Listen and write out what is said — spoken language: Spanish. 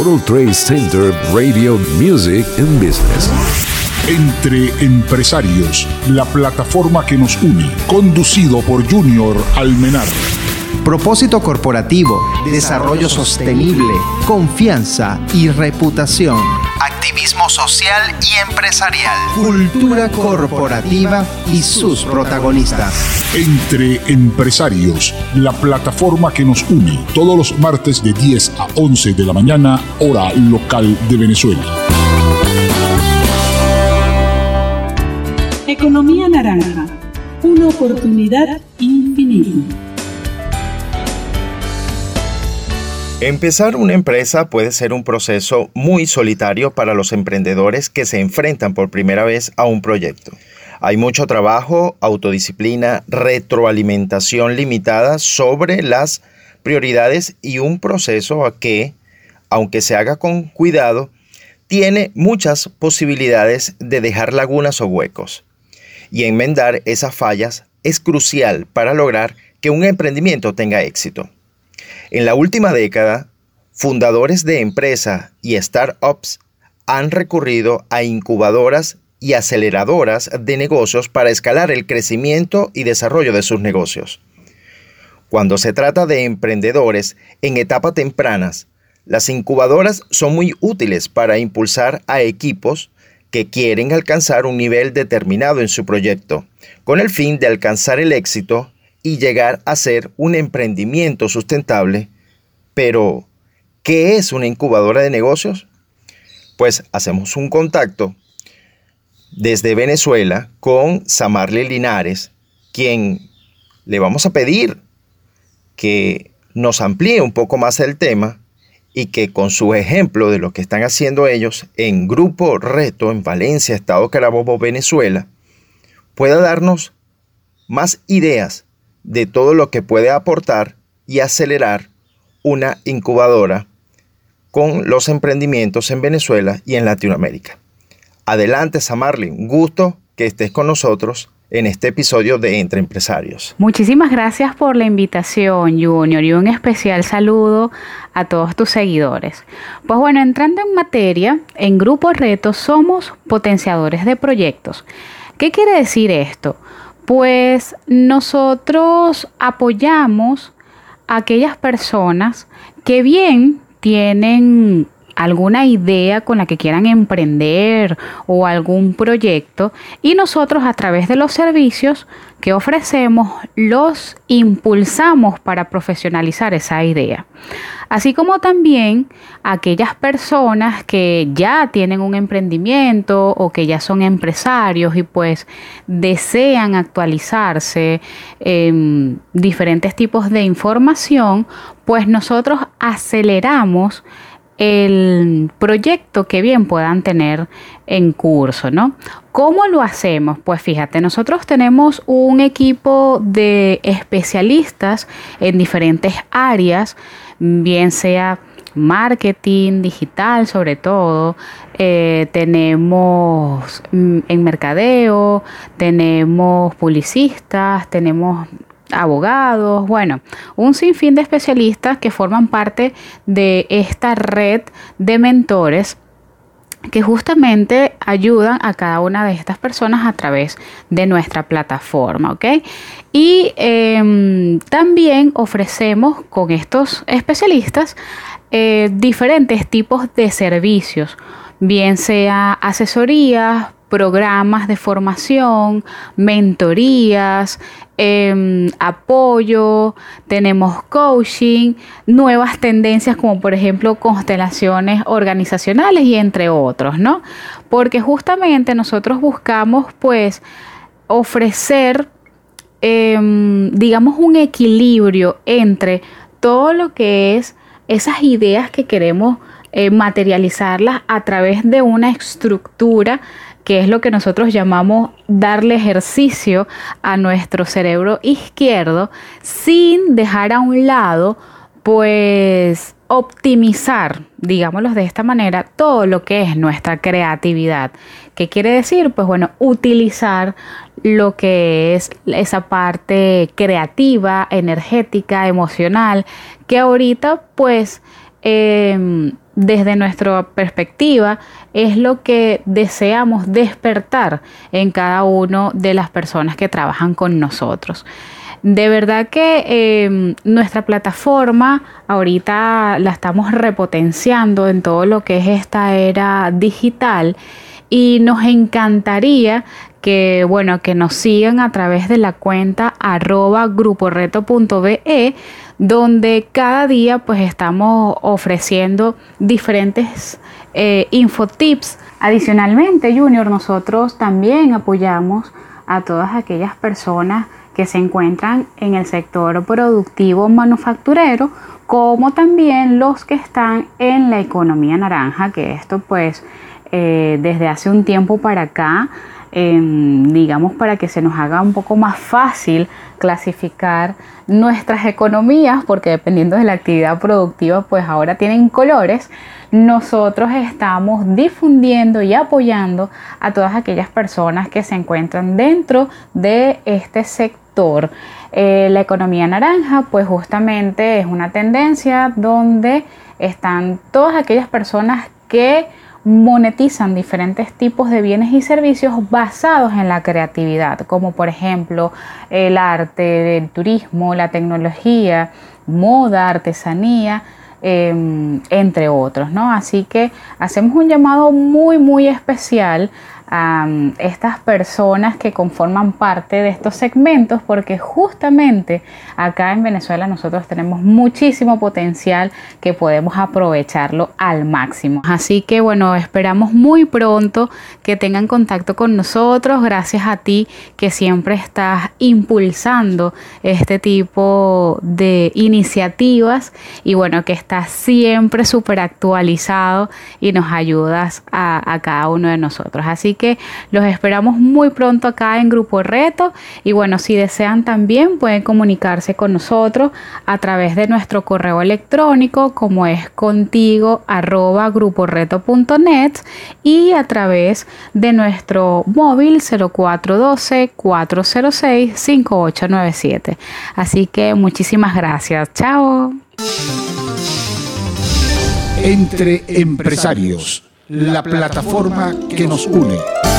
World Trade Center Radio Music and Business. Entre Empresarios, la plataforma que nos une, conducido por Junior Almenar. Propósito corporativo, desarrollo sostenible, confianza y reputación. Activismo social y empresarial. Cultura corporativa y sus protagonistas. Entre Empresarios, la plataforma que nos une todos los martes de 10 a 11 de la mañana, hora local de Venezuela. Economía naranja, una oportunidad infinita. Empezar una empresa puede ser un proceso muy solitario para los emprendedores que se enfrentan por primera vez a un proyecto. Hay mucho trabajo, autodisciplina, retroalimentación limitada sobre las prioridades y un proceso que, aunque se haga con cuidado, tiene muchas posibilidades de dejar lagunas o huecos. Y enmendar esas fallas es crucial para lograr que un emprendimiento tenga éxito. En la última década, fundadores de empresas y startups han recurrido a incubadoras y aceleradoras de negocios para escalar el crecimiento y desarrollo de sus negocios. Cuando se trata de emprendedores en etapas tempranas, las incubadoras son muy útiles para impulsar a equipos que quieren alcanzar un nivel determinado en su proyecto, con el fin de alcanzar el éxito y llegar a ser un emprendimiento sustentable. Pero, ¿qué es una incubadora de negocios? Pues hacemos un contacto desde Venezuela con Samarle Linares, quien le vamos a pedir que nos amplíe un poco más el tema y que con su ejemplo de lo que están haciendo ellos en Grupo Reto en Valencia, Estado Carabobo, Venezuela, pueda darnos más ideas de todo lo que puede aportar y acelerar una incubadora con los emprendimientos en Venezuela y en Latinoamérica. Adelante, Samarly, un gusto que estés con nosotros en este episodio de Entre Empresarios. Muchísimas gracias por la invitación, Junior, y un especial saludo a todos tus seguidores. Pues bueno, entrando en materia, en Grupo Reto somos potenciadores de proyectos. ¿Qué quiere decir esto? Pues nosotros apoyamos a aquellas personas que bien tienen alguna idea con la que quieran emprender o algún proyecto y nosotros a través de los servicios que ofrecemos los impulsamos para profesionalizar esa idea. Así como también aquellas personas que ya tienen un emprendimiento o que ya son empresarios y pues desean actualizarse en diferentes tipos de información, pues nosotros aceleramos el proyecto que bien puedan tener en curso, ¿no? ¿Cómo lo hacemos? Pues fíjate, nosotros tenemos un equipo de especialistas en diferentes áreas, bien sea marketing digital sobre todo, eh, tenemos mm, en mercadeo, tenemos publicistas, tenemos abogados, bueno, un sinfín de especialistas que forman parte de esta red de mentores que justamente ayudan a cada una de estas personas a través de nuestra plataforma, ¿ok? Y em, también ofrecemos con estos especialistas eh, diferentes tipos de servicios, bien sea asesorías, programas de formación, mentorías, em, apoyo, tenemos coaching, nuevas tendencias como por ejemplo constelaciones organizacionales y entre otros, ¿no? Porque justamente nosotros buscamos pues ofrecer, em, digamos, un equilibrio entre todo lo que es esas ideas que queremos eh, materializarlas a través de una estructura que es lo que nosotros llamamos darle ejercicio a nuestro cerebro izquierdo sin dejar a un lado pues optimizar, digámoslo de esta manera, todo lo que es nuestra creatividad. ¿Qué quiere decir? Pues bueno, utilizar lo que es esa parte creativa, energética, emocional, que ahorita pues em, desde nuestra perspectiva es lo que deseamos despertar en cada una de las personas que trabajan con nosotros. De verdad que em, nuestra plataforma ahorita la estamos repotenciando en todo lo que es esta era digital y nos encantaría que bueno que nos sigan a través de la cuenta arroba gruporeto.be donde cada día pues estamos ofreciendo diferentes eh, infotips. Adicionalmente, Junior, nosotros también apoyamos a todas aquellas personas que se encuentran en el sector productivo manufacturero, como también los que están en la economía naranja, que esto pues eh, desde hace un tiempo para acá digamos, para que se nos haga un poco más fácil clasificar nuestras economías, porque dependiendo de la actividad productiva, pues ahora tienen colores, nosotros estamos difundiendo y apoyando a todas aquellas personas que se encuentran dentro de este sector. Eh, la economía naranja, pues justamente es una tendencia donde están todas aquellas personas que monetizan diferentes tipos de bienes y servicios basados en la creatividad, como por ejemplo el arte, el turismo, la tecnología, moda, artesanía, em, entre otros, ¿no? Así que hacemos un llamado muy, muy especial a estas personas que conforman parte de estos segmentos porque justamente acá en Venezuela nosotros tenemos muchísimo potencial que podemos aprovecharlo al máximo. Así que bueno, esperamos muy pronto que tengan contacto con nosotros. Gracias a ti que siempre estás impulsando este tipo de iniciativas y bueno, que estás siempre súper actualizado y nos ayudas a, a cada uno de nosotros. Así que los esperamos muy pronto acá en Grupo Reto y bueno, si desean también pueden comunicarse con nosotros a través de nuestro correo electrónico como es contigo arroba gruporeto.net y a través de nuestro móvil 0412 406 5897. Así que muchísimas gracias. Chao. Entre empresarios, la plataforma que nos une.